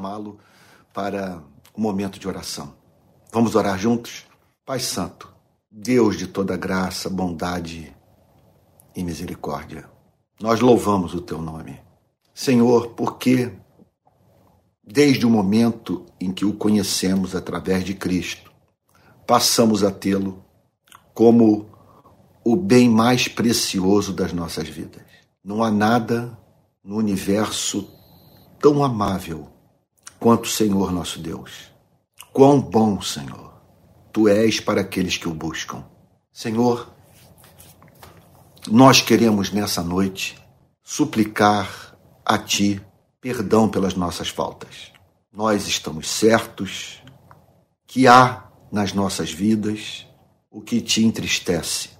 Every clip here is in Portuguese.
chamá-lo para o momento de oração. Vamos orar juntos? Pai Santo, Deus de toda graça, bondade e misericórdia, nós louvamos o teu nome. Senhor, porque desde o momento em que o conhecemos através de Cristo, passamos a tê-lo como o bem mais precioso das nossas vidas. Não há nada no universo tão amável quanto Senhor nosso Deus. Quão bom, Senhor, tu és para aqueles que o buscam. Senhor, nós queremos nessa noite suplicar a Ti perdão pelas nossas faltas. Nós estamos certos que há nas nossas vidas o que te entristece,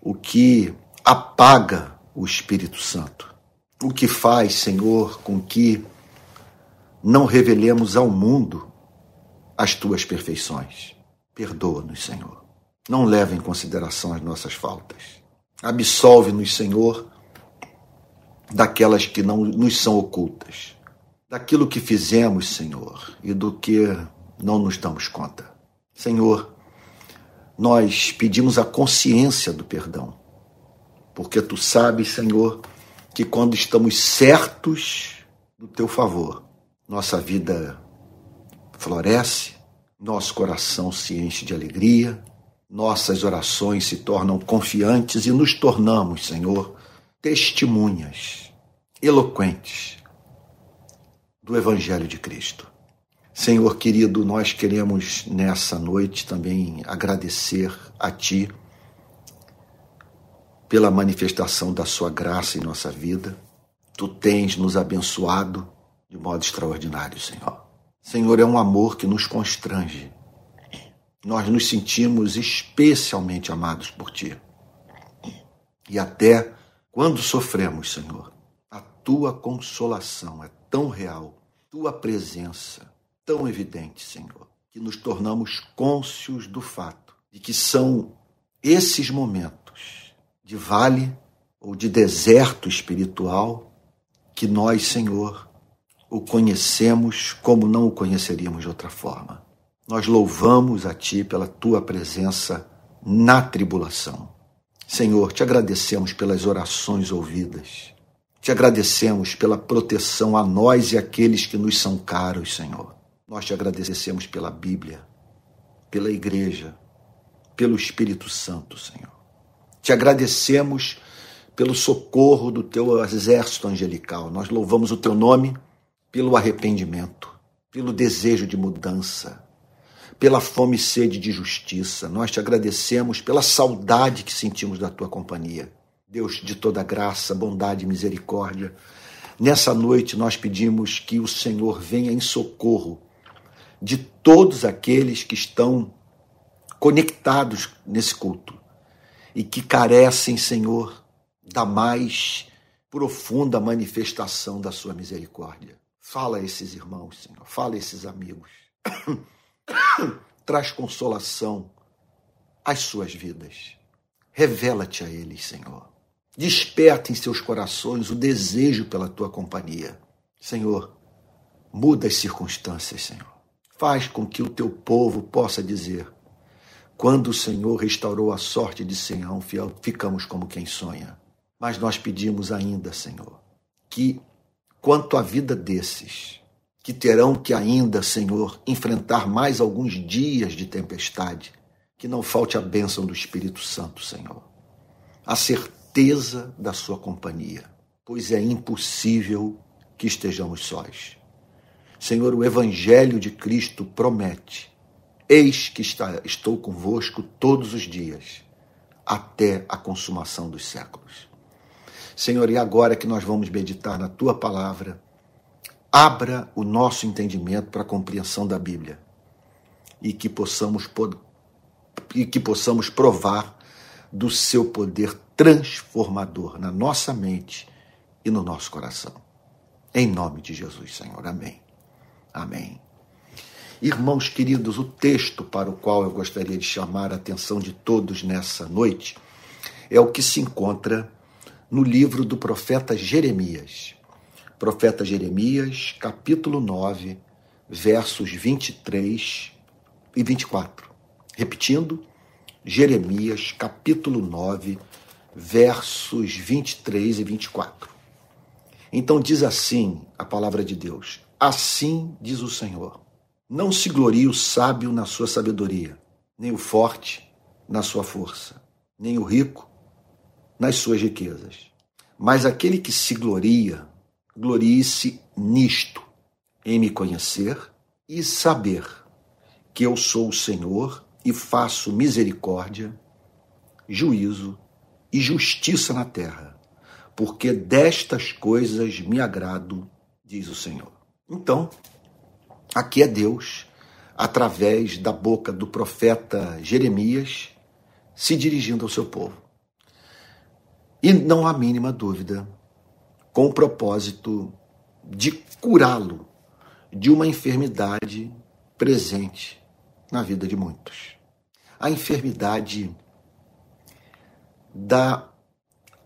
o que apaga o Espírito Santo, o que faz, Senhor, com que não revelemos ao mundo as tuas perfeições. Perdoa-nos, Senhor. Não leve em consideração as nossas faltas. Absolve-nos, Senhor, daquelas que não nos são ocultas, daquilo que fizemos, Senhor, e do que não nos damos conta. Senhor, nós pedimos a consciência do perdão, porque tu sabes, Senhor, que quando estamos certos do teu favor, nossa vida floresce, nosso coração se enche de alegria, nossas orações se tornam confiantes e nos tornamos, Senhor, testemunhas eloquentes do Evangelho de Cristo. Senhor querido, nós queremos nessa noite também agradecer a Ti pela manifestação da Sua graça em nossa vida. Tu tens nos abençoado de modo extraordinário, Senhor. Senhor, é um amor que nos constrange. Nós nos sentimos especialmente amados por Ti. E até quando sofremos, Senhor, a Tua consolação é tão real, Tua presença tão evidente, Senhor, que nos tornamos cônscios do fato de que são esses momentos de vale ou de deserto espiritual que nós, Senhor, o conhecemos como não o conheceríamos de outra forma. Nós louvamos a Ti pela Tua presença na tribulação. Senhor, te agradecemos pelas orações ouvidas. Te agradecemos pela proteção a nós e aqueles que nos são caros, Senhor. Nós te agradecemos pela Bíblia, pela Igreja, pelo Espírito Santo, Senhor. Te agradecemos pelo socorro do teu exército angelical. Nós louvamos o teu nome pelo arrependimento, pelo desejo de mudança, pela fome e sede de justiça. Nós te agradecemos pela saudade que sentimos da tua companhia. Deus de toda graça, bondade e misericórdia, nessa noite nós pedimos que o Senhor venha em socorro de todos aqueles que estão conectados nesse culto e que carecem, Senhor, da mais profunda manifestação da sua misericórdia. Fala a esses irmãos, Senhor, fala a esses amigos. Traz consolação às suas vidas. Revela-te a eles, Senhor. Desperta em seus corações o desejo pela tua companhia. Senhor, muda as circunstâncias, Senhor. Faz com que o teu povo possa dizer: quando o Senhor restaurou a sorte de Sião, ficamos como quem sonha. Mas nós pedimos ainda, Senhor, que quanto à vida desses, que terão que ainda, Senhor, enfrentar mais alguns dias de tempestade, que não falte a bênção do Espírito Santo, Senhor. A certeza da sua companhia, pois é impossível que estejamos sós. Senhor, o Evangelho de Cristo promete: Eis que está, estou convosco todos os dias, até a consumação dos séculos. Senhor, e agora que nós vamos meditar na tua palavra, abra o nosso entendimento para a compreensão da Bíblia e que possamos e que possamos provar do seu poder transformador na nossa mente e no nosso coração. Em nome de Jesus, Senhor. Amém. Amém. Irmãos queridos, o texto para o qual eu gostaria de chamar a atenção de todos nessa noite é o que se encontra no livro do profeta Jeremias. Profeta Jeremias, capítulo 9, versos 23 e 24. Repetindo, Jeremias, capítulo 9, versos 23 e 24. Então diz assim a palavra de Deus: Assim diz o Senhor: Não se glorie o sábio na sua sabedoria, nem o forte na sua força, nem o rico nas suas riquezas. Mas aquele que se gloria, glorie-se nisto, em me conhecer e saber que eu sou o Senhor e faço misericórdia, juízo e justiça na terra, porque destas coisas me agrado, diz o Senhor. Então, aqui é Deus, através da boca do profeta Jeremias, se dirigindo ao seu povo. E não há mínima dúvida, com o propósito de curá-lo de uma enfermidade presente na vida de muitos. A enfermidade da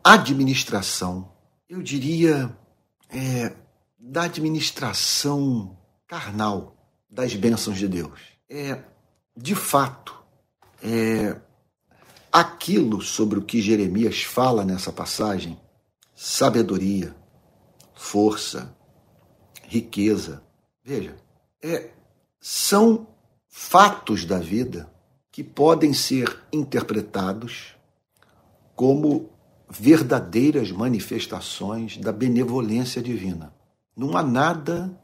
administração, eu diria, é, da administração carnal das bênçãos de Deus. É, de fato, é, aquilo sobre o que Jeremias fala nessa passagem, sabedoria, força, riqueza, veja, é, são fatos da vida que podem ser interpretados como verdadeiras manifestações da benevolência divina. Não há nada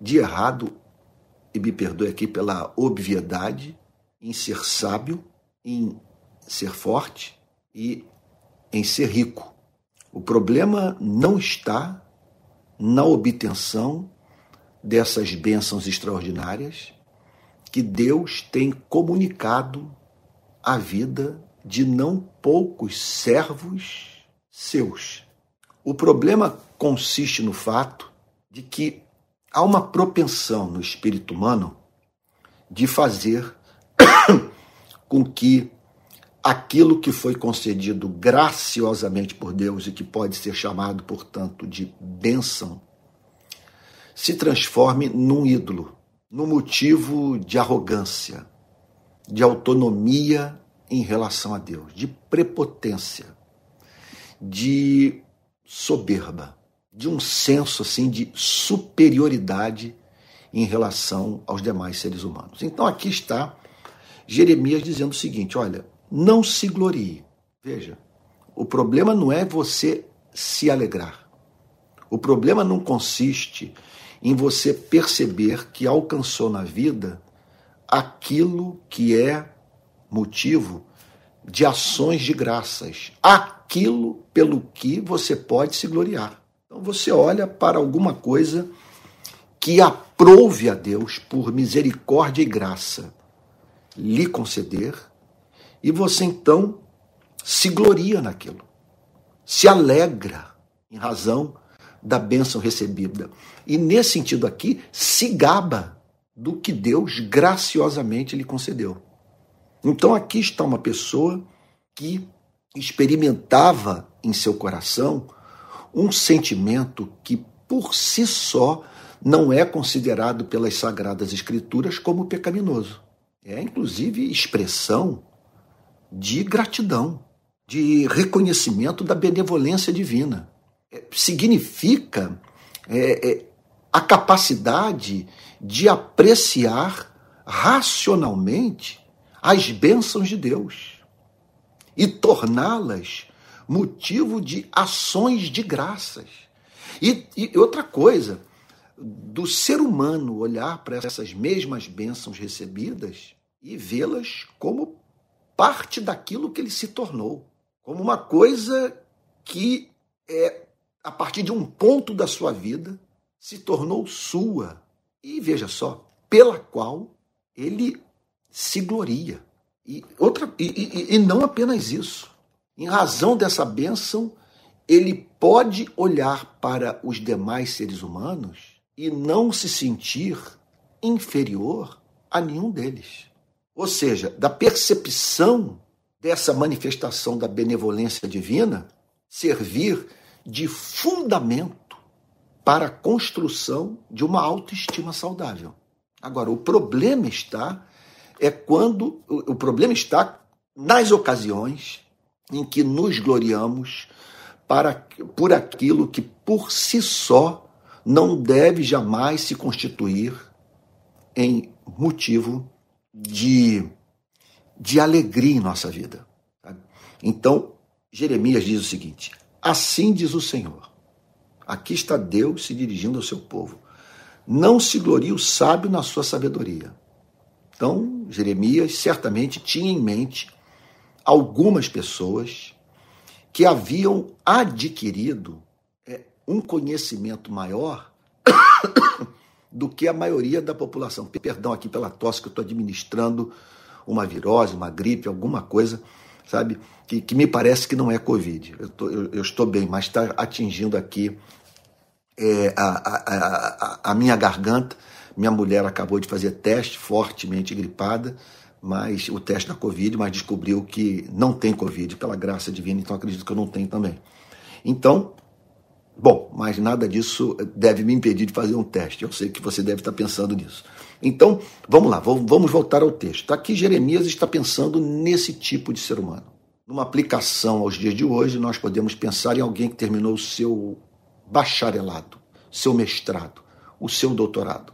de errado, e me perdoe aqui pela obviedade, em ser sábio, em ser forte e em ser rico. O problema não está na obtenção dessas bênçãos extraordinárias que Deus tem comunicado à vida de não poucos servos seus. O problema consiste no fato de que há uma propensão no espírito humano de fazer com que aquilo que foi concedido graciosamente por Deus e que pode ser chamado, portanto, de bênção, se transforme num ídolo, num motivo de arrogância, de autonomia em relação a Deus, de prepotência, de soberba, de um senso assim de superioridade em relação aos demais seres humanos. Então aqui está Jeremias dizendo o seguinte: olha, não se glorie. Veja, o problema não é você se alegrar. O problema não consiste em você perceber que alcançou na vida aquilo que é motivo de ações de graças, aquilo pelo que você pode se gloriar. Então você olha para alguma coisa que aprove a Deus por misericórdia e graça lhe conceder e você então se gloria naquilo, se alegra em razão da bênção recebida. E nesse sentido aqui, se gaba do que Deus graciosamente lhe concedeu. Então aqui está uma pessoa que experimentava em seu coração um sentimento que por si só não é considerado pelas sagradas escrituras como pecaminoso. É inclusive expressão de gratidão, de reconhecimento da benevolência divina. É, significa é, é, a capacidade de apreciar racionalmente as bênçãos de Deus e torná-las motivo de ações de graças. E, e, outra coisa, do ser humano olhar para essas mesmas bênçãos recebidas e vê-las como parte daquilo que ele se tornou, como uma coisa que é a partir de um ponto da sua vida se tornou sua. E veja só, pela qual ele se gloria. E, outra, e, e, e não apenas isso. Em razão dessa bênção, ele pode olhar para os demais seres humanos e não se sentir inferior a nenhum deles ou seja, da percepção dessa manifestação da benevolência divina, servir de fundamento para a construção de uma autoestima saudável. Agora, o problema está é quando o problema está nas ocasiões em que nos gloriamos para, por aquilo que por si só não deve jamais se constituir em motivo de, de alegria em nossa vida. Sabe? Então, Jeremias diz o seguinte: Assim diz o Senhor. Aqui está Deus se dirigindo ao seu povo. Não se glorie o sábio na sua sabedoria. Então, Jeremias certamente tinha em mente algumas pessoas que haviam adquirido é, um conhecimento maior do que a maioria da população. Perdão aqui pela tosse que eu estou administrando uma virose, uma gripe, alguma coisa, sabe? Que, que me parece que não é Covid. Eu, tô, eu, eu estou bem, mas está atingindo aqui é, a, a, a, a minha garganta. Minha mulher acabou de fazer teste, fortemente gripada, mas o teste da Covid, mas descobriu que não tem Covid, pela graça divina, então acredito que eu não tenho também. Então, bom, mas nada disso deve me impedir de fazer um teste. Eu sei que você deve estar pensando nisso. Então, vamos lá, vamos voltar ao texto. Aqui Jeremias está pensando nesse tipo de ser humano. Numa aplicação aos dias de hoje, nós podemos pensar em alguém que terminou o seu bacharelado, seu mestrado, o seu doutorado.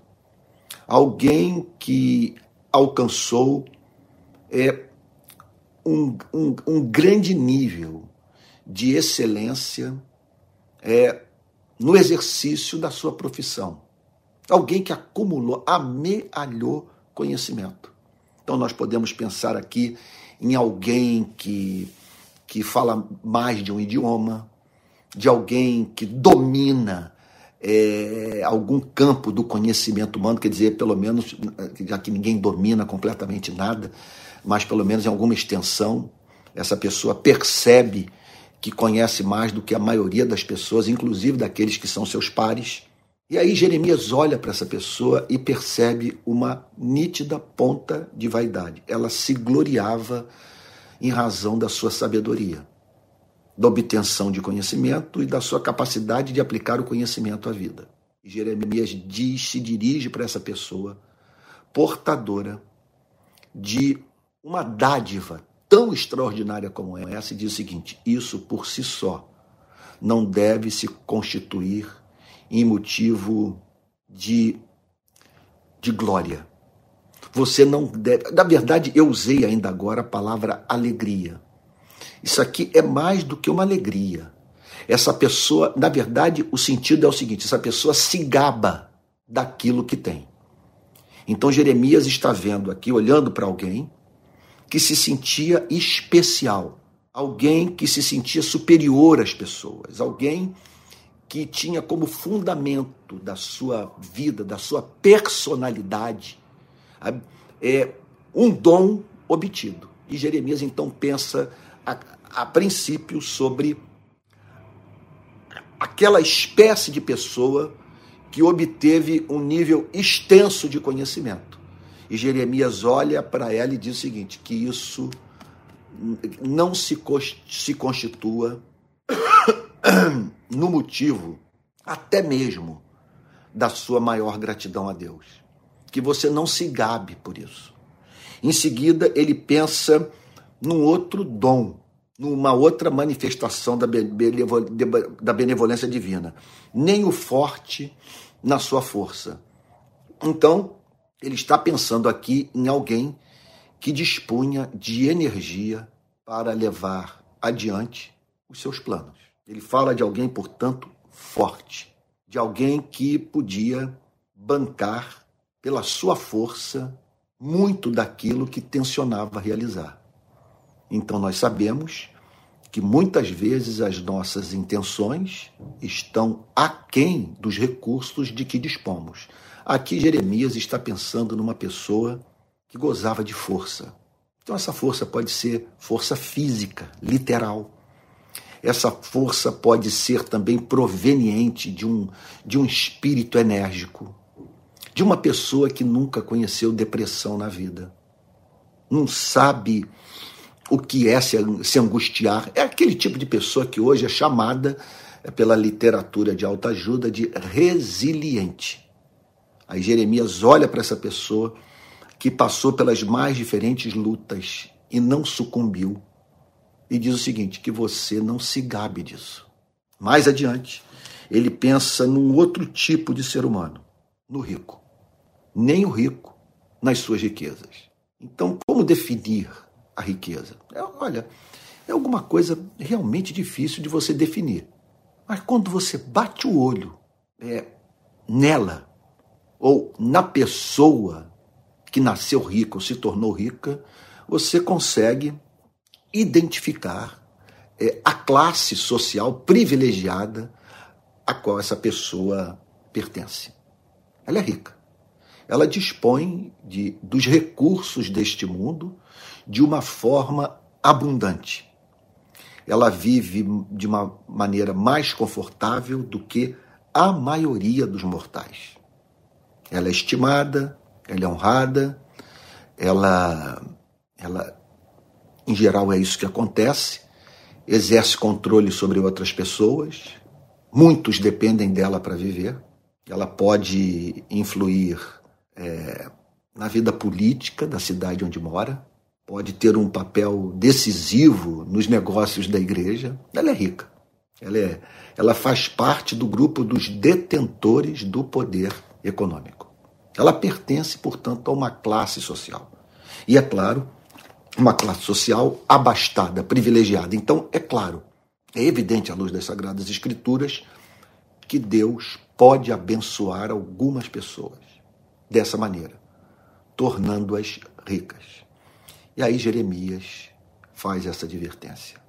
Alguém que alcançou é, um, um, um grande nível de excelência é, no exercício da sua profissão. Alguém que acumulou, amealhou conhecimento. Então nós podemos pensar aqui em alguém que, que fala mais de um idioma, de alguém que domina é, algum campo do conhecimento humano, quer dizer, pelo menos, já que ninguém domina completamente nada, mas pelo menos em alguma extensão, essa pessoa percebe que conhece mais do que a maioria das pessoas, inclusive daqueles que são seus pares. E aí Jeremias olha para essa pessoa e percebe uma nítida ponta de vaidade. Ela se gloriava em razão da sua sabedoria da obtenção de conhecimento e da sua capacidade de aplicar o conhecimento à vida. E Jeremias diz, se dirige para essa pessoa portadora de uma dádiva tão extraordinária como essa e diz o seguinte: isso por si só não deve se constituir em motivo de, de glória. Você não deve. Na verdade, eu usei ainda agora a palavra alegria. Isso aqui é mais do que uma alegria. Essa pessoa, na verdade, o sentido é o seguinte: essa pessoa se gaba daquilo que tem. Então Jeremias está vendo aqui, olhando para alguém que se sentia especial, alguém que se sentia superior às pessoas, alguém que tinha como fundamento da sua vida, da sua personalidade, é um dom obtido. E Jeremias então pensa a, a princípio sobre aquela espécie de pessoa que obteve um nível extenso de conhecimento. E Jeremias olha para ela e diz o seguinte: que isso não se, se constitua no motivo, até mesmo, da sua maior gratidão a Deus. Que você não se gabe por isso. Em seguida, ele pensa num outro dom, numa outra manifestação da benevolência divina. Nem o forte na sua força. Então, ele está pensando aqui em alguém que dispunha de energia para levar adiante os seus planos. Ele fala de alguém, portanto, forte, de alguém que podia bancar pela sua força muito daquilo que tensionava realizar. Então nós sabemos que muitas vezes as nossas intenções estão aquém dos recursos de que dispomos. Aqui Jeremias está pensando numa pessoa que gozava de força. Então essa força pode ser força física, literal. Essa força pode ser também proveniente de um, de um espírito enérgico, de uma pessoa que nunca conheceu depressão na vida, não sabe o que é se, se angustiar. É aquele tipo de pessoa que hoje é chamada é, pela literatura de autoajuda de resiliente. Aí Jeremias olha para essa pessoa que passou pelas mais diferentes lutas e não sucumbiu. E diz o seguinte: que você não se gabe disso. Mais adiante, ele pensa num outro tipo de ser humano, no rico. Nem o rico nas suas riquezas. Então, como definir a riqueza? É, olha, é alguma coisa realmente difícil de você definir. Mas quando você bate o olho é, nela, ou na pessoa que nasceu rica ou se tornou rica, você consegue identificar é, a classe social privilegiada a qual essa pessoa pertence. Ela é rica. Ela dispõe de, dos recursos deste mundo de uma forma abundante. Ela vive de uma maneira mais confortável do que a maioria dos mortais. Ela é estimada, ela é honrada, ela, ela, em geral, é isso que acontece, exerce controle sobre outras pessoas, muitos dependem dela para viver, ela pode influir é, na vida política da cidade onde mora, pode ter um papel decisivo nos negócios da igreja, ela é rica. Ela, é, ela faz parte do grupo dos detentores do poder econômico. Ela pertence, portanto, a uma classe social. E é claro, uma classe social abastada, privilegiada. Então, é claro, é evidente à luz das Sagradas Escrituras que Deus pode abençoar algumas pessoas dessa maneira, tornando-as ricas. E aí Jeremias faz essa advertência.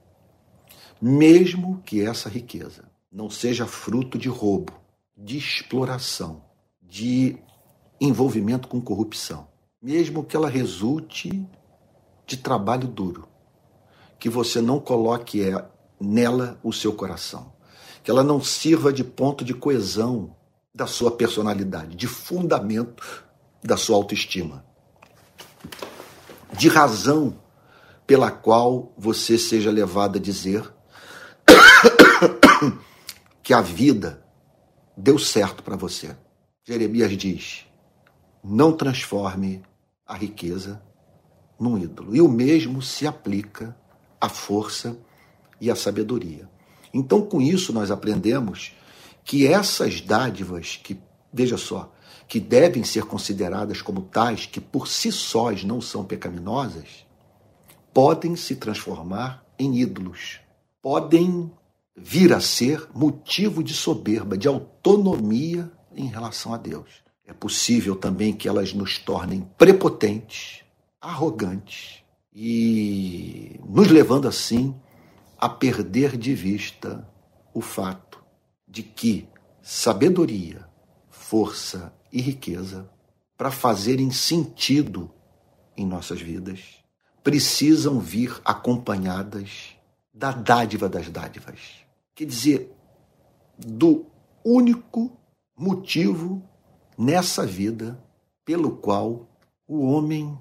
Mesmo que essa riqueza não seja fruto de roubo, de exploração, de envolvimento com corrupção, mesmo que ela resulte de trabalho duro, que você não coloque é, nela o seu coração, que ela não sirva de ponto de coesão da sua personalidade, de fundamento da sua autoestima, de razão pela qual você seja levado a dizer que a vida deu certo para você. Jeremias diz: não transforme a riqueza num ídolo. E o mesmo se aplica à força e à sabedoria. Então, com isso, nós aprendemos que essas dádivas, que, veja só, que devem ser consideradas como tais, que por si sós não são pecaminosas, podem se transformar em ídolos, podem vir a ser motivo de soberba, de autonomia em relação a Deus. É possível também que elas nos tornem prepotentes, arrogantes e nos levando assim a perder de vista o fato de que sabedoria, força e riqueza, para fazerem sentido em nossas vidas, precisam vir acompanhadas da dádiva das dádivas. Quer dizer, do único motivo nessa vida pelo qual o homem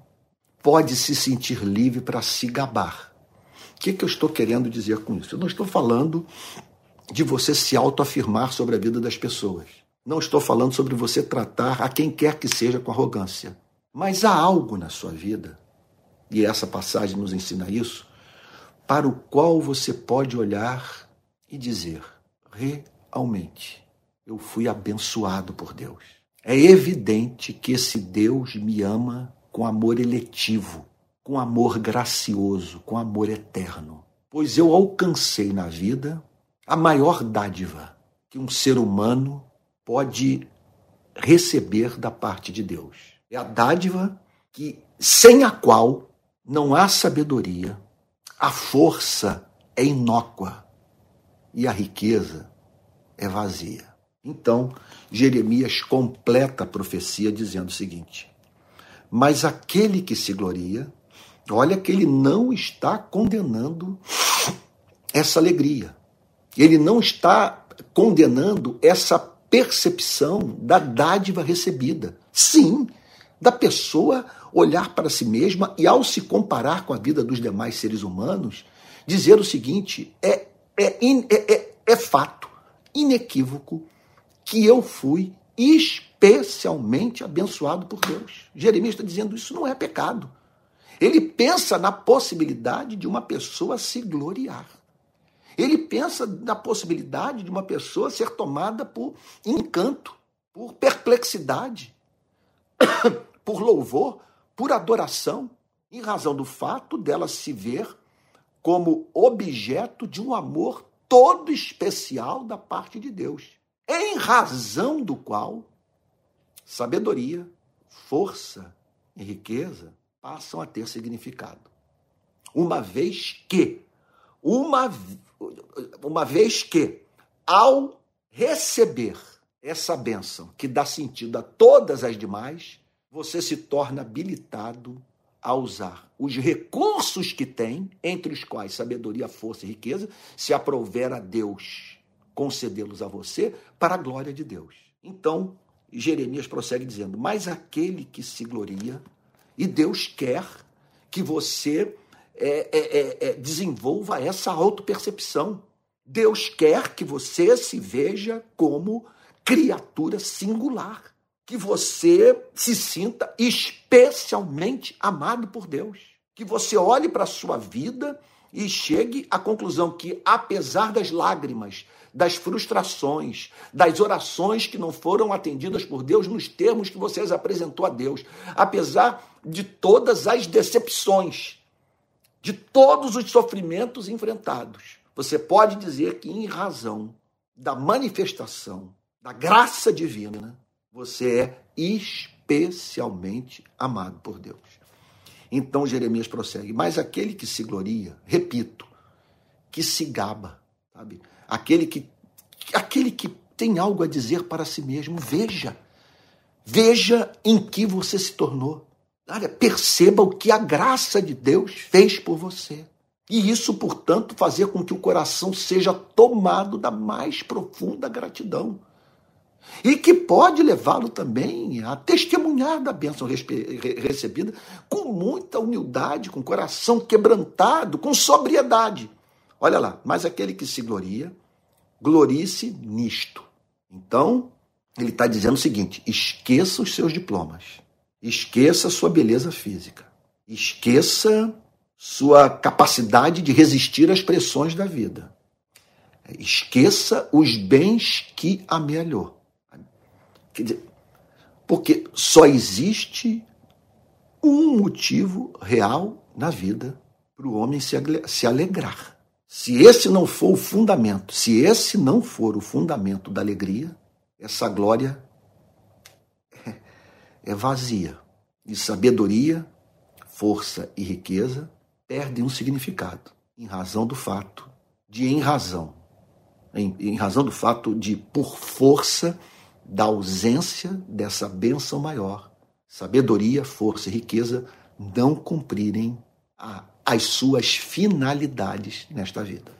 pode se sentir livre para se gabar. O que, que eu estou querendo dizer com isso? Eu não estou falando de você se autoafirmar sobre a vida das pessoas. Não estou falando sobre você tratar a quem quer que seja com arrogância. Mas há algo na sua vida, e essa passagem nos ensina isso, para o qual você pode olhar e dizer: realmente, eu fui abençoado por Deus. É evidente que esse Deus me ama com amor eletivo, com amor gracioso, com amor eterno. Pois eu alcancei na vida a maior dádiva que um ser humano pode receber da parte de Deus. É a dádiva que sem a qual não há sabedoria, a força é inócua e a riqueza é vazia. Então, Jeremias completa a profecia dizendo o seguinte: Mas aquele que se gloria, olha que ele não está condenando essa alegria. Ele não está condenando essa percepção da dádiva recebida. Sim, da pessoa olhar para si mesma e, ao se comparar com a vida dos demais seres humanos, dizer o seguinte: é, é, é, é, é fato, inequívoco, que eu fui especialmente abençoado por Deus. Jeremias está dizendo isso não é pecado. Ele pensa na possibilidade de uma pessoa se gloriar. Ele pensa na possibilidade de uma pessoa ser tomada por encanto, por perplexidade, por louvor, por adoração, em razão do fato dela se ver como objeto de um amor todo especial da parte de Deus, em razão do qual sabedoria, força e riqueza passam a ter significado. Uma vez que, uma, uma vez que, ao receber essa bênção que dá sentido a todas as demais, você se torna habilitado a usar os recursos que tem, entre os quais sabedoria, força e riqueza, se aprover a Deus concedê-los a você para a glória de Deus. Então, Jeremias prossegue dizendo: Mas aquele que se gloria, e Deus quer que você é, é, é, é desenvolva essa autopercepção. Deus quer que você se veja como criatura singular que você se sinta especialmente amado por Deus. Que você olhe para a sua vida e chegue à conclusão que, apesar das lágrimas, das frustrações, das orações que não foram atendidas por Deus nos termos que você as apresentou a Deus, apesar de todas as decepções, de todos os sofrimentos enfrentados, você pode dizer que, em razão da manifestação da graça divina, você é especialmente amado por Deus. Então Jeremias prossegue, mas aquele que se gloria, repito, que se gaba, sabe? Aquele que aquele que tem algo a dizer para si mesmo, veja. Veja em que você se tornou. Olha, perceba o que a graça de Deus fez por você. E isso, portanto, fazer com que o coração seja tomado da mais profunda gratidão e que pode levá-lo também a testemunhar da bênção recebida com muita humildade, com coração quebrantado, com sobriedade. Olha lá, mas aquele que se gloria, glorie-se nisto. Então, ele está dizendo o seguinte: esqueça os seus diplomas, esqueça sua beleza física, esqueça sua capacidade de resistir às pressões da vida, esqueça os bens que amealhou Quer dizer, porque só existe um motivo real na vida para o homem se alegrar. Se esse não for o fundamento, se esse não for o fundamento da alegria, essa glória é vazia. E sabedoria, força e riqueza perdem um significado em razão do fato de, em razão, em, em razão do fato de, por força, da ausência dessa bênção maior, sabedoria, força e riqueza não cumprirem a, as suas finalidades nesta vida.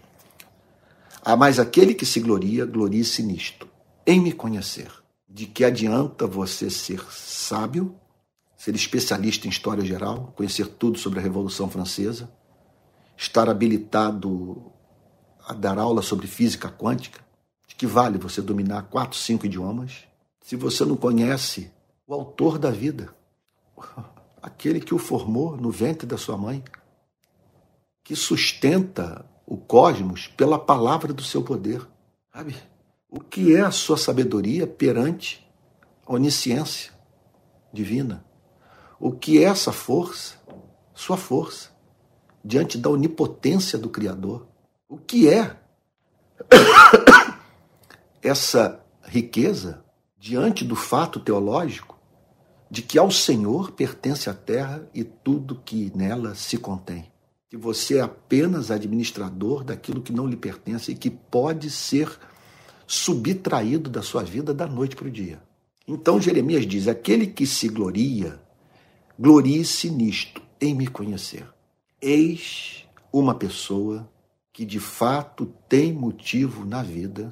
Há mais aquele que se gloria, glorie-se nisto, em me conhecer. De que adianta você ser sábio, ser especialista em história geral, conhecer tudo sobre a Revolução Francesa, estar habilitado a dar aula sobre física quântica, que vale você dominar quatro, cinco idiomas se você não conhece o autor da vida, aquele que o formou no ventre da sua mãe, que sustenta o cosmos pela palavra do seu poder? Sabe? O que é a sua sabedoria perante a onisciência divina? O que é essa força, sua força, diante da onipotência do Criador? O que é essa riqueza diante do fato teológico de que ao Senhor pertence a terra e tudo que nela se contém. Que você é apenas administrador daquilo que não lhe pertence e que pode ser subtraído da sua vida da noite para o dia. Então Jeremias diz: aquele que se gloria, glorie-se nisto, em me conhecer. Eis uma pessoa que de fato tem motivo na vida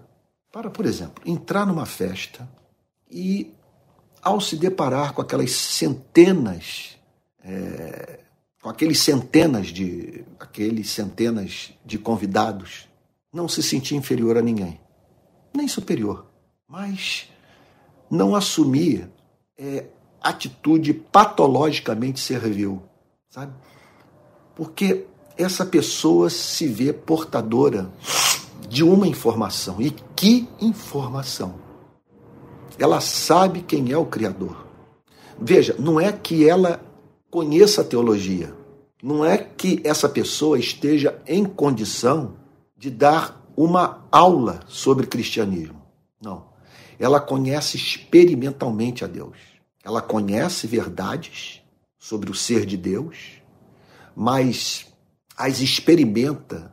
para, por exemplo, entrar numa festa e, ao se deparar com aquelas centenas, é, com aqueles centenas de, aqueles centenas de convidados, não se sentir inferior a ninguém, nem superior, mas não assumir é, atitude patologicamente servil, sabe? Porque essa pessoa se vê portadora de uma informação. E que informação? Ela sabe quem é o Criador. Veja, não é que ela conheça a teologia, não é que essa pessoa esteja em condição de dar uma aula sobre cristianismo. Não. Ela conhece experimentalmente a Deus. Ela conhece verdades sobre o ser de Deus, mas as experimenta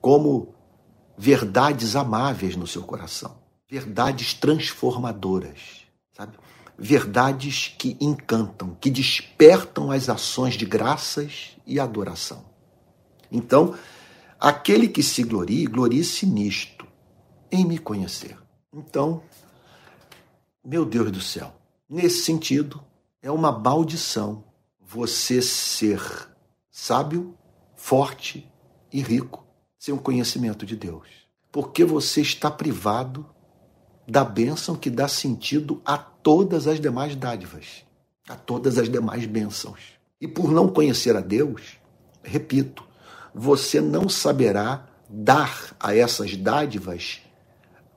como verdades amáveis no seu coração, verdades transformadoras, sabe? Verdades que encantam, que despertam as ações de graças e adoração. Então, aquele que se glorie, glorie-se nisto, em me conhecer. Então, meu Deus do céu, nesse sentido, é uma maldição você ser sábio, forte e rico sem o conhecimento de Deus. Porque você está privado da bênção que dá sentido a todas as demais dádivas, a todas as demais bênçãos. E por não conhecer a Deus, repito, você não saberá dar a essas dádivas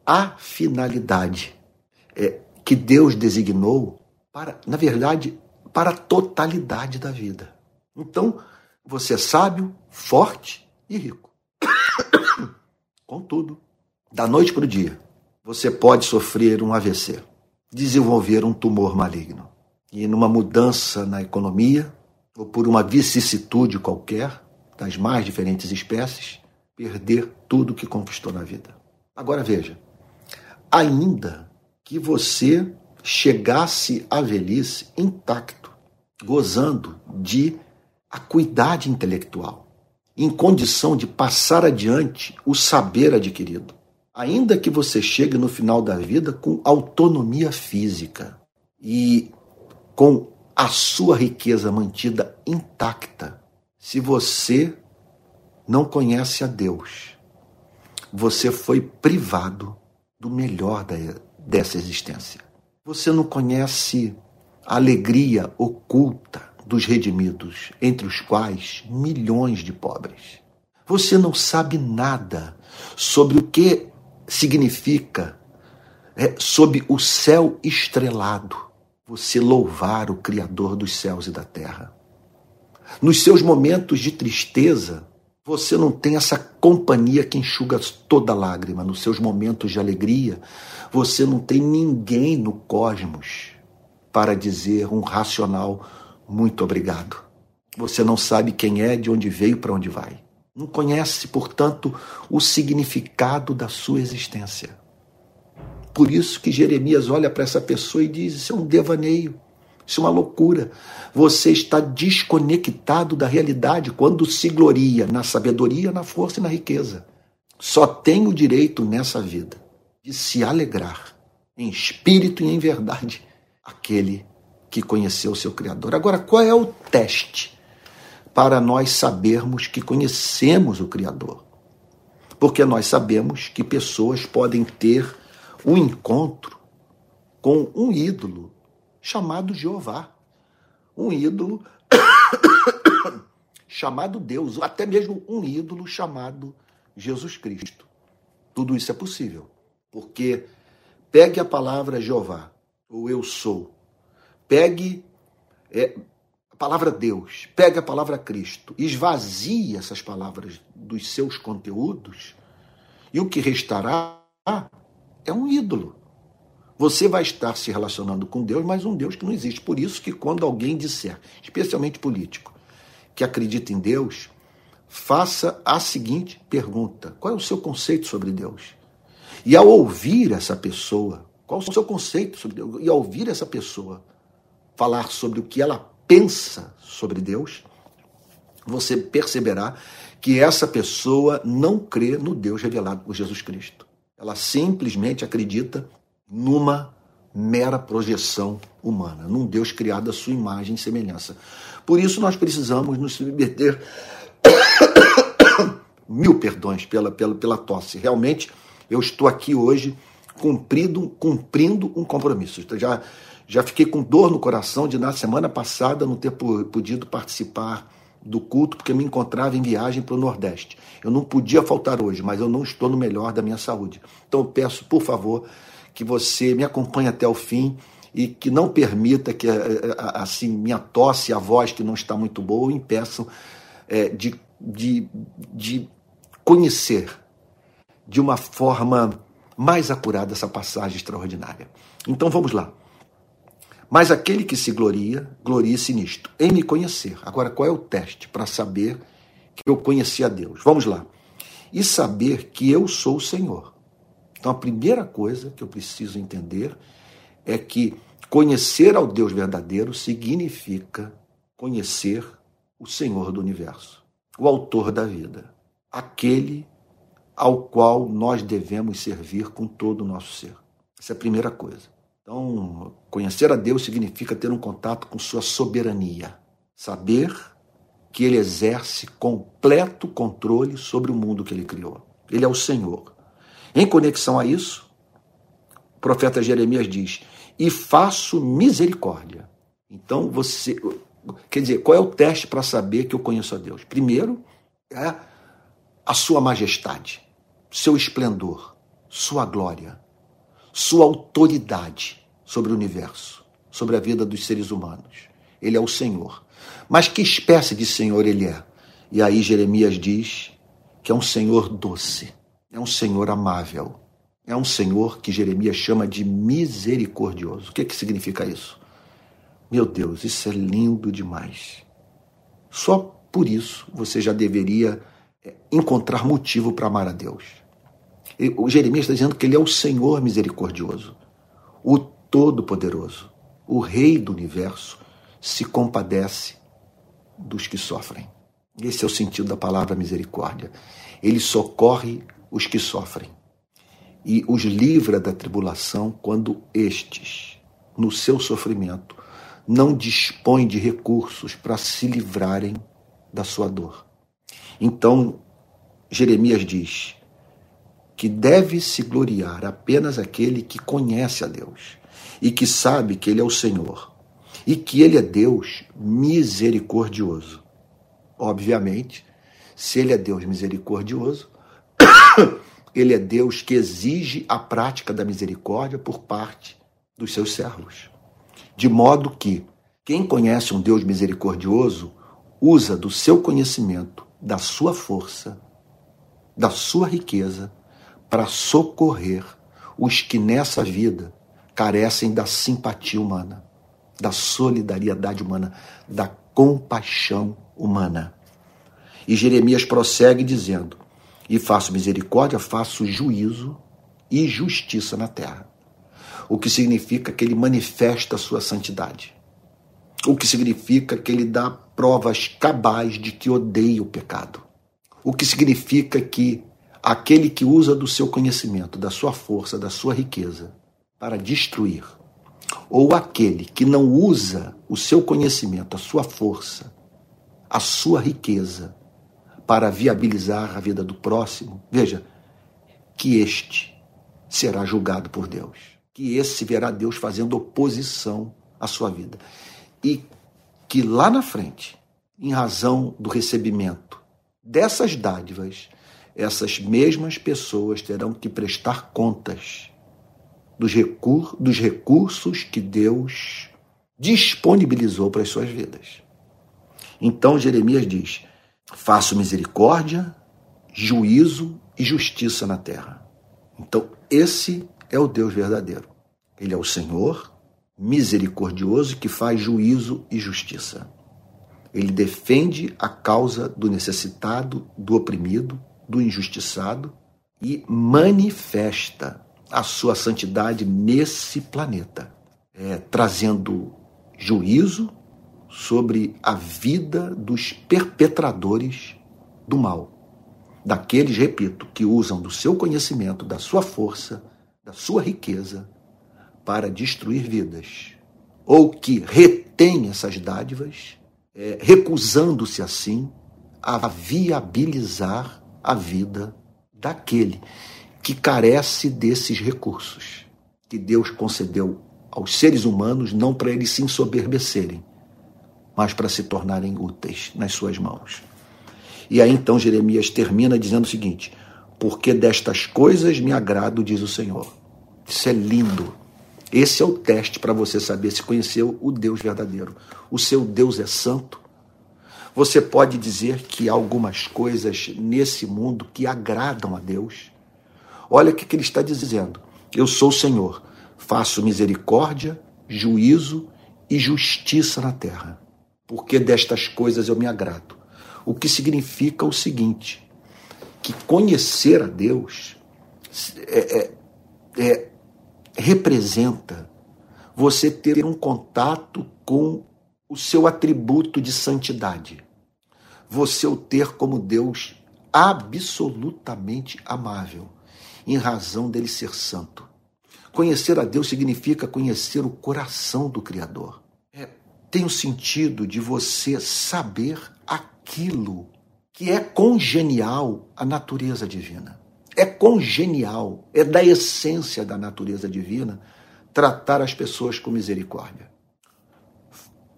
a finalidade é, que Deus designou para, na verdade, para a totalidade da vida. Então, você é sábio, forte e rico. Contudo, da noite para o dia, você pode sofrer um AVC, desenvolver um tumor maligno. E numa mudança na economia, ou por uma vicissitude qualquer, das mais diferentes espécies, perder tudo que conquistou na vida. Agora veja, ainda que você chegasse à velhice intacto, gozando de acuidade intelectual, em condição de passar adiante o saber adquirido. Ainda que você chegue no final da vida com autonomia física e com a sua riqueza mantida intacta, se você não conhece a Deus, você foi privado do melhor da, dessa existência. Você não conhece a alegria oculta dos redimidos, entre os quais milhões de pobres. Você não sabe nada sobre o que significa, é, sob o céu estrelado, você louvar o Criador dos céus e da terra. Nos seus momentos de tristeza, você não tem essa companhia que enxuga toda lágrima. Nos seus momentos de alegria, você não tem ninguém no cosmos para dizer um racional muito obrigado. Você não sabe quem é, de onde veio, para onde vai. Não conhece, portanto, o significado da sua existência. Por isso que Jeremias olha para essa pessoa e diz: Isso é um devaneio, isso é uma loucura. Você está desconectado da realidade quando se gloria na sabedoria, na força e na riqueza. Só tem o direito nessa vida de se alegrar em espírito e em verdade aquele que conheceu o seu Criador. Agora, qual é o teste para nós sabermos que conhecemos o Criador? Porque nós sabemos que pessoas podem ter um encontro com um ídolo chamado Jeová, um ídolo chamado Deus, ou até mesmo um ídolo chamado Jesus Cristo. Tudo isso é possível, porque pegue a palavra Jeová, ou eu sou, Pegue é, a palavra Deus, pegue a palavra Cristo, esvazie essas palavras dos seus conteúdos e o que restará é um ídolo. Você vai estar se relacionando com Deus, mas um Deus que não existe. Por isso que quando alguém disser, especialmente político, que acredita em Deus, faça a seguinte pergunta: qual é o seu conceito sobre Deus? E ao ouvir essa pessoa, qual é o seu conceito sobre Deus? E ao ouvir essa pessoa falar sobre o que ela pensa sobre Deus, você perceberá que essa pessoa não crê no Deus revelado por Jesus Cristo. Ela simplesmente acredita numa mera projeção humana, num Deus criado à sua imagem e semelhança. Por isso nós precisamos nos submeter mil perdões pela, pela, pela tosse. Realmente, eu estou aqui hoje cumprido, cumprindo um compromisso. Então, já, já fiquei com dor no coração de, na semana passada, não ter podido participar do culto, porque me encontrava em viagem para o Nordeste. Eu não podia faltar hoje, mas eu não estou no melhor da minha saúde. Então eu peço, por favor, que você me acompanhe até o fim e que não permita que eh, eh, assim minha tosse a voz que não está muito boa impeçam é, de, de, de conhecer de uma forma mais acurada essa passagem extraordinária. Então vamos lá. Mas aquele que se gloria, glorie-se nisto, em me conhecer. Agora, qual é o teste para saber que eu conheci a Deus? Vamos lá. E saber que eu sou o Senhor. Então, a primeira coisa que eu preciso entender é que conhecer ao Deus verdadeiro significa conhecer o Senhor do universo, o autor da vida, aquele ao qual nós devemos servir com todo o nosso ser. Essa é a primeira coisa. Então, conhecer a Deus significa ter um contato com sua soberania, saber que ele exerce completo controle sobre o mundo que ele criou. Ele é o Senhor. Em conexão a isso, o profeta Jeremias diz: "E faço misericórdia". Então, você, quer dizer, qual é o teste para saber que eu conheço a Deus? Primeiro, é a sua majestade, seu esplendor, sua glória, sua autoridade sobre o universo, sobre a vida dos seres humanos. Ele é o Senhor. Mas que espécie de Senhor ele é? E aí Jeremias diz que é um Senhor doce, é um Senhor amável, é um Senhor que Jeremias chama de misericordioso. O que, que significa isso? Meu Deus, isso é lindo demais. Só por isso você já deveria é, encontrar motivo para amar a Deus. O Jeremias está dizendo que ele é o Senhor misericordioso, o Todo-Poderoso, o Rei do universo, se compadece dos que sofrem. Esse é o sentido da palavra misericórdia. Ele socorre os que sofrem e os livra da tribulação quando estes, no seu sofrimento, não dispõem de recursos para se livrarem da sua dor. Então, Jeremias diz que deve se gloriar apenas aquele que conhece a Deus e que sabe que Ele é o Senhor e que Ele é Deus misericordioso. Obviamente, se Ele é Deus misericordioso, Ele é Deus que exige a prática da misericórdia por parte dos seus servos. De modo que quem conhece um Deus misericordioso usa do seu conhecimento da sua força, da sua riqueza, para socorrer os que nessa vida carecem da simpatia humana, da solidariedade humana, da compaixão humana. E Jeremias prossegue dizendo: E faço misericórdia, faço juízo e justiça na terra. O que significa que ele manifesta a sua santidade. O que significa que ele dá provas cabais de que odeia o pecado. O que significa que aquele que usa do seu conhecimento, da sua força, da sua riqueza para destruir, ou aquele que não usa o seu conhecimento, a sua força, a sua riqueza para viabilizar a vida do próximo, veja, que este será julgado por Deus, que esse verá Deus fazendo oposição à sua vida. E que lá na frente, em razão do recebimento dessas dádivas, essas mesmas pessoas terão que prestar contas dos, recur dos recursos que Deus disponibilizou para as suas vidas. Então Jeremias diz: faço misericórdia, juízo e justiça na terra. Então, esse é o Deus verdadeiro. Ele é o Senhor misericordioso que faz juízo e justiça. Ele defende a causa do necessitado, do oprimido, do injustiçado e manifesta a sua santidade nesse planeta, é, trazendo juízo sobre a vida dos perpetradores do mal. Daqueles, repito, que usam do seu conhecimento, da sua força, da sua riqueza para destruir vidas, ou que retém essas dádivas, é, recusando-se assim a viabilizar a vida daquele que carece desses recursos que Deus concedeu aos seres humanos, não para eles se ensoberbecerem, mas para se tornarem úteis nas suas mãos. E aí então Jeremias termina dizendo o seguinte: Porque destas coisas me agrado, diz o Senhor. Isso é lindo. Esse é o teste para você saber se conheceu o Deus verdadeiro. O seu Deus é santo. Você pode dizer que há algumas coisas nesse mundo que agradam a Deus. Olha o que ele está dizendo. Eu sou o Senhor, faço misericórdia, juízo e justiça na terra, porque destas coisas eu me agrado. O que significa o seguinte: que conhecer a Deus é, é, é, representa você ter um contato com o seu atributo de santidade. Você o ter como Deus absolutamente amável em razão dele ser santo. Conhecer a Deus significa conhecer o coração do Criador. Tem o sentido de você saber aquilo que é congenial à natureza divina. É congenial, é da essência da natureza divina tratar as pessoas com misericórdia.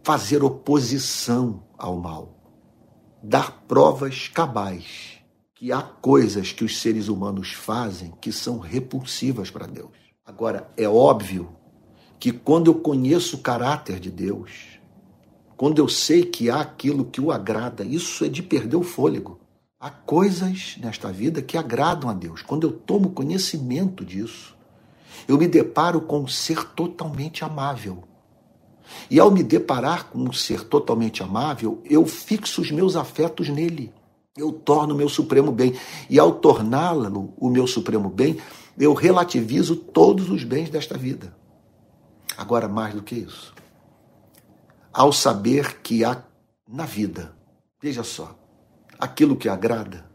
Fazer oposição ao mal. Dar provas cabais que há coisas que os seres humanos fazem que são repulsivas para Deus. Agora, é óbvio que quando eu conheço o caráter de Deus, quando eu sei que há aquilo que o agrada, isso é de perder o fôlego. Há coisas nesta vida que agradam a Deus. Quando eu tomo conhecimento disso, eu me deparo com um ser totalmente amável. E ao me deparar com um ser totalmente amável, eu fixo os meus afetos nele eu torno o meu supremo bem. E ao torná-lo o meu supremo bem, eu relativizo todos os bens desta vida. Agora, mais do que isso, ao saber que há na vida, veja só, aquilo que agrada,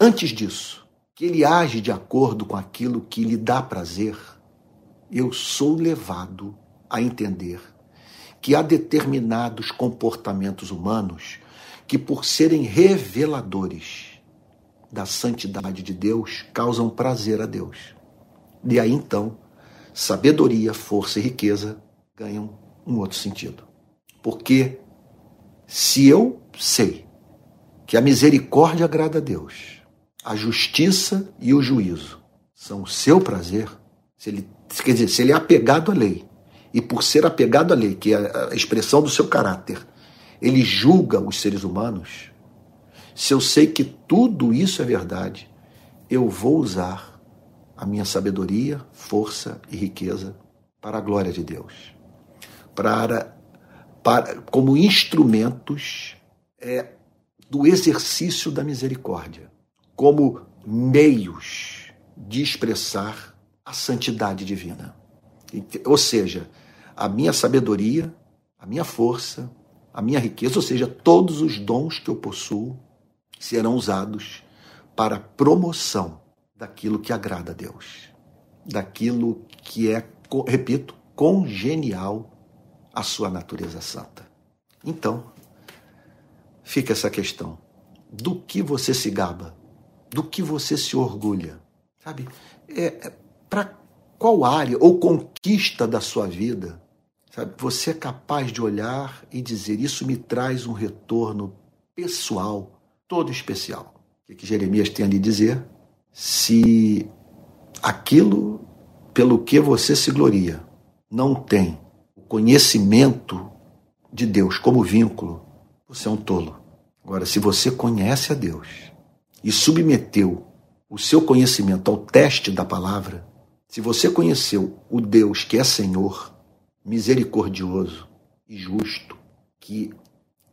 antes disso, que ele age de acordo com aquilo que lhe dá prazer, eu sou levado a entender que há determinados comportamentos humanos que, por serem reveladores da santidade de Deus, causam prazer a Deus. E aí então, sabedoria, força e riqueza ganham um outro sentido. Porque se eu sei que a misericórdia agrada a Deus, a justiça e o juízo são o seu prazer, se ele, quer dizer, se ele é apegado à lei, e por ser apegado à lei, que é a expressão do seu caráter, ele julga os seres humanos, se eu sei que tudo isso é verdade, eu vou usar a minha sabedoria, força e riqueza para a glória de Deus, para, para como instrumentos é, do exercício da misericórdia, como meios de expressar a santidade divina. Ou seja, a minha sabedoria, a minha força, a minha riqueza, ou seja, todos os dons que eu possuo, serão usados para a promoção daquilo que agrada a Deus, daquilo que é, repito, congenial à sua natureza santa. Então, fica essa questão: do que você se gaba? Do que você se orgulha? Sabe? É, é para qual área ou conquista da sua vida Sabe? Você é capaz de olhar e dizer: Isso me traz um retorno pessoal, todo especial. O que Jeremias tem a lhe dizer? Se aquilo pelo que você se gloria não tem conhecimento de Deus como vínculo, você é um tolo. Agora, se você conhece a Deus e submeteu o seu conhecimento ao teste da palavra, se você conheceu o Deus que é Senhor, misericordioso e justo, que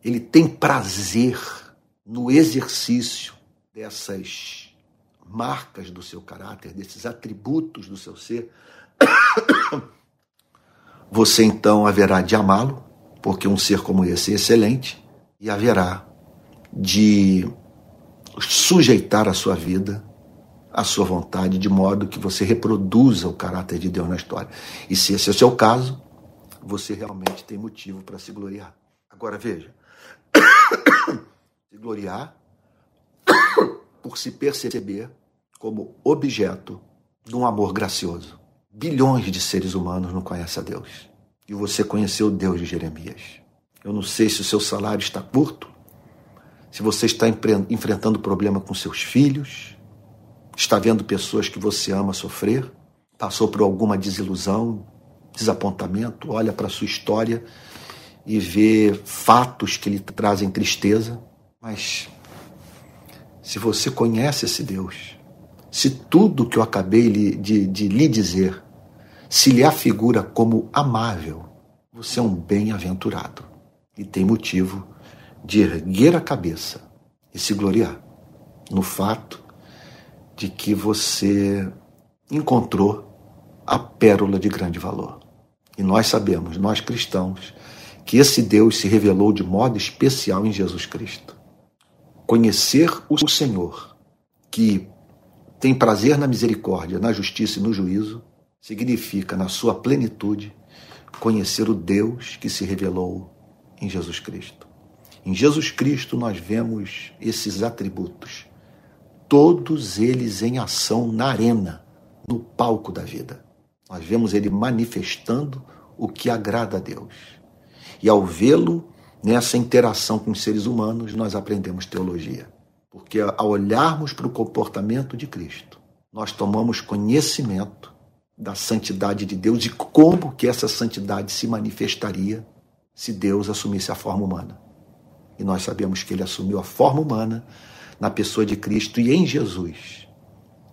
ele tem prazer no exercício dessas marcas do seu caráter, desses atributos do seu ser, você então haverá de amá-lo, porque um ser como esse é excelente, e haverá de sujeitar a sua vida à sua vontade, de modo que você reproduza o caráter de Deus na história. E se esse é o seu caso, você realmente tem motivo para se gloriar. Agora veja, se gloriar por se perceber como objeto de um amor gracioso. Bilhões de seres humanos não conhecem a Deus. E você conheceu o Deus de Jeremias. Eu não sei se o seu salário está curto, se você está enfrentando problema com seus filhos, está vendo pessoas que você ama sofrer, passou por alguma desilusão, desapontamento, olha para a sua história e vê fatos que lhe trazem tristeza, mas se você conhece esse Deus, se tudo que eu acabei de, de lhe dizer se lhe afigura como amável, você é um bem-aventurado e tem motivo de erguer a cabeça e se gloriar no fato de que você encontrou a pérola de grande valor. E nós sabemos, nós cristãos, que esse Deus se revelou de modo especial em Jesus Cristo. Conhecer o Senhor, que tem prazer na misericórdia, na justiça e no juízo, significa, na sua plenitude, conhecer o Deus que se revelou em Jesus Cristo. Em Jesus Cristo nós vemos esses atributos, todos eles em ação na arena, no palco da vida. Nós vemos ele manifestando o que agrada a Deus. E ao vê-lo nessa interação com os seres humanos, nós aprendemos teologia. Porque ao olharmos para o comportamento de Cristo, nós tomamos conhecimento da santidade de Deus e como que essa santidade se manifestaria se Deus assumisse a forma humana. E nós sabemos que ele assumiu a forma humana na pessoa de Cristo e em Jesus.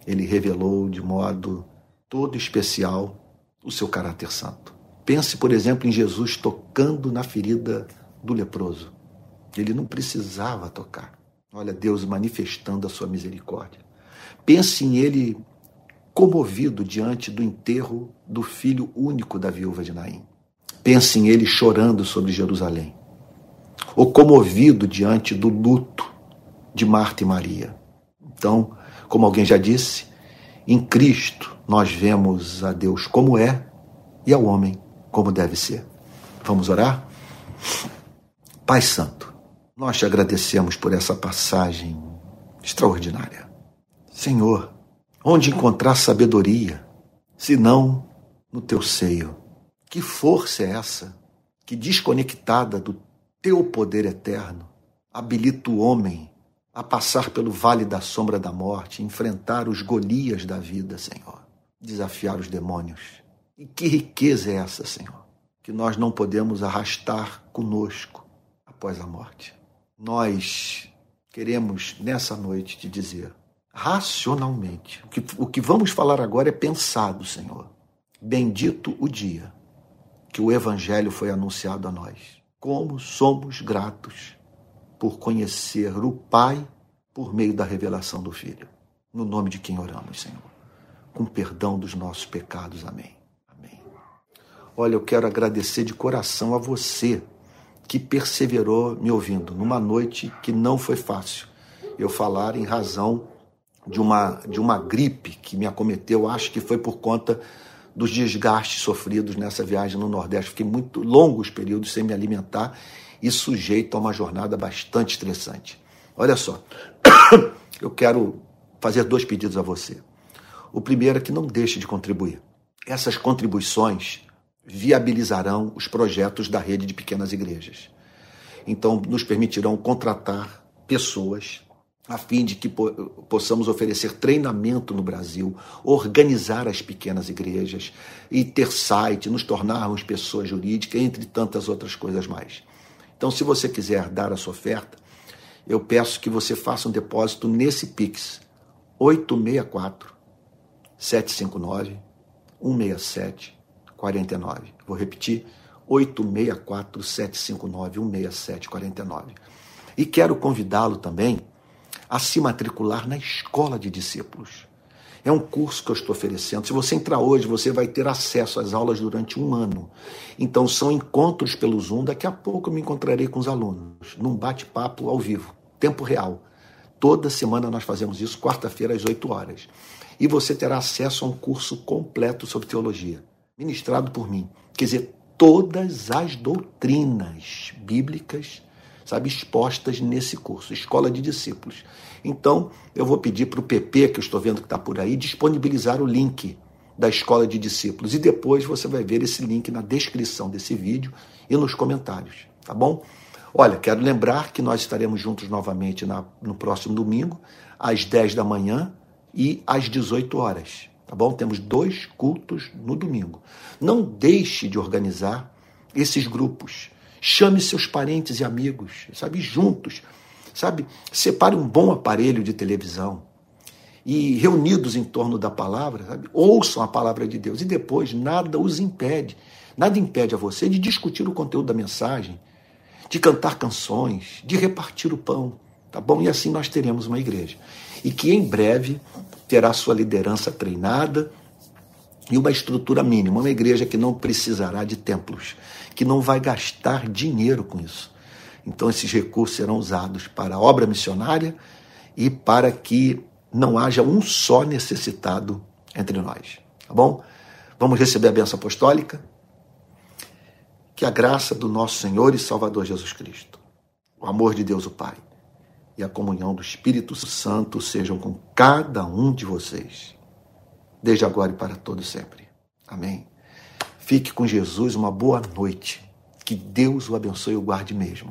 Ele revelou de modo todo especial o seu caráter santo. Pense, por exemplo, em Jesus tocando na ferida do leproso. Ele não precisava tocar. Olha, Deus manifestando a sua misericórdia. Pense em ele comovido diante do enterro do filho único da viúva de Naim. Pense em ele chorando sobre Jerusalém. Ou comovido diante do luto de Marta e Maria. Então, como alguém já disse, em Cristo nós vemos a Deus como é e ao homem como deve ser. Vamos orar? Pai Santo, nós te agradecemos por essa passagem extraordinária. Senhor, Onde encontrar sabedoria, se não no teu seio? Que força é essa que, desconectada do teu poder eterno, habilita o homem a passar pelo vale da sombra da morte, enfrentar os Golias da vida, Senhor, desafiar os demônios? E que riqueza é essa, Senhor, que nós não podemos arrastar conosco após a morte? Nós queremos nessa noite te dizer: racionalmente. O que, o que vamos falar agora é pensado, Senhor. Bendito o dia que o Evangelho foi anunciado a nós. Como somos gratos por conhecer o Pai por meio da revelação do Filho. No nome de quem oramos, Senhor. Com perdão dos nossos pecados. Amém. Amém. Olha, eu quero agradecer de coração a você que perseverou me ouvindo numa noite que não foi fácil eu falar em razão de uma, de uma gripe que me acometeu, acho que foi por conta dos desgastes sofridos nessa viagem no Nordeste. Fiquei muito longos períodos sem me alimentar e sujeito a uma jornada bastante estressante. Olha só, eu quero fazer dois pedidos a você. O primeiro é que não deixe de contribuir. Essas contribuições viabilizarão os projetos da rede de pequenas igrejas. Então, nos permitirão contratar pessoas a fim de que possamos oferecer treinamento no Brasil, organizar as pequenas igrejas e ter site, nos tornarmos pessoa jurídica, entre tantas outras coisas mais. Então, se você quiser dar a sua oferta, eu peço que você faça um depósito nesse Pix 864 759 167 49. Vou repetir: 864 759 167 49. E quero convidá-lo também a se matricular na escola de discípulos. É um curso que eu estou oferecendo. Se você entrar hoje, você vai ter acesso às aulas durante um ano. Então, são encontros pelo Zoom. Daqui a pouco eu me encontrarei com os alunos, num bate-papo ao vivo, tempo real. Toda semana nós fazemos isso, quarta-feira às 8 horas. E você terá acesso a um curso completo sobre teologia, ministrado por mim. Quer dizer, todas as doutrinas bíblicas sabe, expostas nesse curso, Escola de Discípulos. Então, eu vou pedir para o PP, que eu estou vendo que está por aí, disponibilizar o link da Escola de Discípulos. E depois você vai ver esse link na descrição desse vídeo e nos comentários, tá bom? Olha, quero lembrar que nós estaremos juntos novamente na, no próximo domingo, às 10 da manhã e às 18 horas, tá bom? Temos dois cultos no domingo. Não deixe de organizar esses grupos. Chame seus parentes e amigos, sabe, juntos. Sabe, separe um bom aparelho de televisão e reunidos em torno da palavra, sabe, ouçam a palavra de Deus e depois nada os impede, nada impede a você de discutir o conteúdo da mensagem, de cantar canções, de repartir o pão, tá bom? E assim nós teremos uma igreja. E que em breve terá sua liderança treinada e uma estrutura mínima, uma igreja que não precisará de templos, que não vai gastar dinheiro com isso. Então esses recursos serão usados para a obra missionária e para que não haja um só necessitado entre nós. Tá bom? Vamos receber a benção apostólica? Que a graça do nosso Senhor e Salvador Jesus Cristo, o amor de Deus o Pai e a comunhão do Espírito Santo sejam com cada um de vocês, desde agora e para todo sempre. Amém. Fique com Jesus, uma boa noite. Que Deus o abençoe e o guarde mesmo.